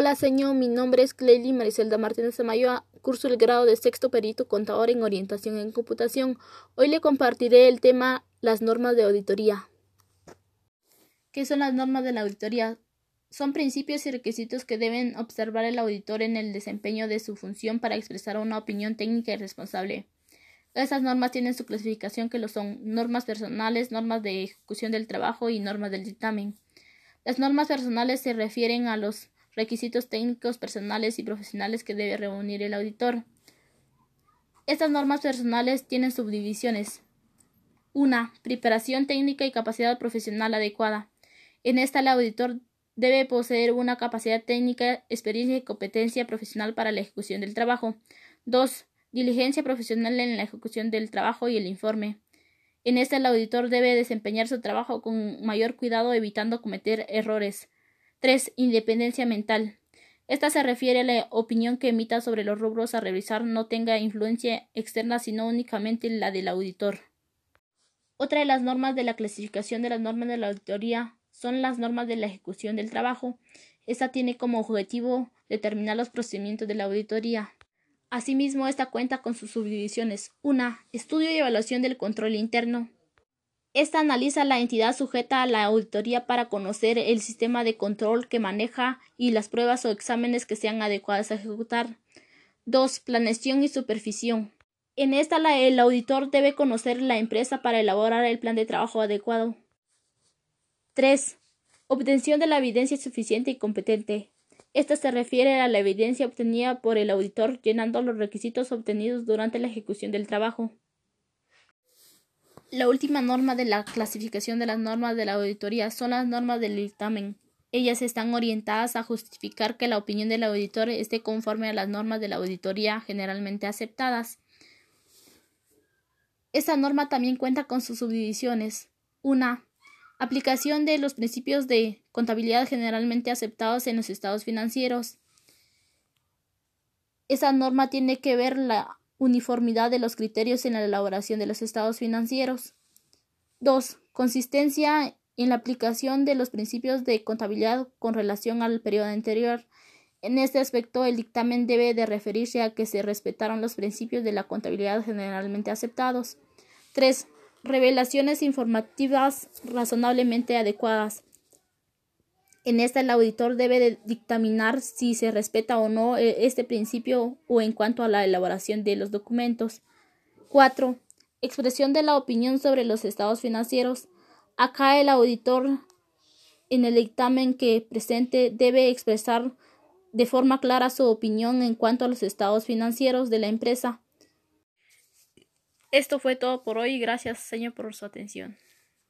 Hola, señor. Mi nombre es Cleily Maricelda Martínez Amayoa. Curso el grado de sexto perito contador en orientación en computación. Hoy le compartiré el tema las normas de auditoría. ¿Qué son las normas de la auditoría? Son principios y requisitos que deben observar el auditor en el desempeño de su función para expresar una opinión técnica y responsable. Estas normas tienen su clasificación que lo son normas personales, normas de ejecución del trabajo y normas del dictamen. Las normas personales se refieren a los requisitos técnicos, personales y profesionales que debe reunir el auditor. Estas normas personales tienen subdivisiones. 1. Preparación técnica y capacidad profesional adecuada. En esta el auditor debe poseer una capacidad técnica, experiencia y competencia profesional para la ejecución del trabajo. 2. Diligencia profesional en la ejecución del trabajo y el informe. En esta el auditor debe desempeñar su trabajo con mayor cuidado evitando cometer errores. 3. Independencia mental. Esta se refiere a la opinión que emita sobre los rubros a revisar no tenga influencia externa sino únicamente la del auditor. Otra de las normas de la clasificación de las normas de la auditoría son las normas de la ejecución del trabajo. Esta tiene como objetivo determinar los procedimientos de la auditoría. Asimismo, esta cuenta con sus subdivisiones. 1. Estudio y evaluación del control interno. Esta analiza la entidad sujeta a la auditoría para conocer el sistema de control que maneja y las pruebas o exámenes que sean adecuadas a ejecutar. 2. Planeación y supervisión. En esta el auditor debe conocer la empresa para elaborar el plan de trabajo adecuado. 3. Obtención de la evidencia suficiente y competente. Esta se refiere a la evidencia obtenida por el auditor llenando los requisitos obtenidos durante la ejecución del trabajo. La última norma de la clasificación de las normas de la auditoría son las normas del dictamen. Ellas están orientadas a justificar que la opinión del auditor esté conforme a las normas de la auditoría generalmente aceptadas. Esta norma también cuenta con sus subdivisiones. Una, aplicación de los principios de contabilidad generalmente aceptados en los estados financieros. Esa norma tiene que ver la uniformidad de los criterios en la elaboración de los estados financieros. 2. Consistencia en la aplicación de los principios de contabilidad con relación al periodo anterior. En este aspecto, el dictamen debe de referirse a que se respetaron los principios de la contabilidad generalmente aceptados. 3. Revelaciones informativas razonablemente adecuadas. En esta el auditor debe dictaminar si se respeta o no eh, este principio o en cuanto a la elaboración de los documentos. 4. Expresión de la opinión sobre los estados financieros. Acá el auditor en el dictamen que presente debe expresar de forma clara su opinión en cuanto a los estados financieros de la empresa. Esto fue todo por hoy. Gracias, señor, por su atención.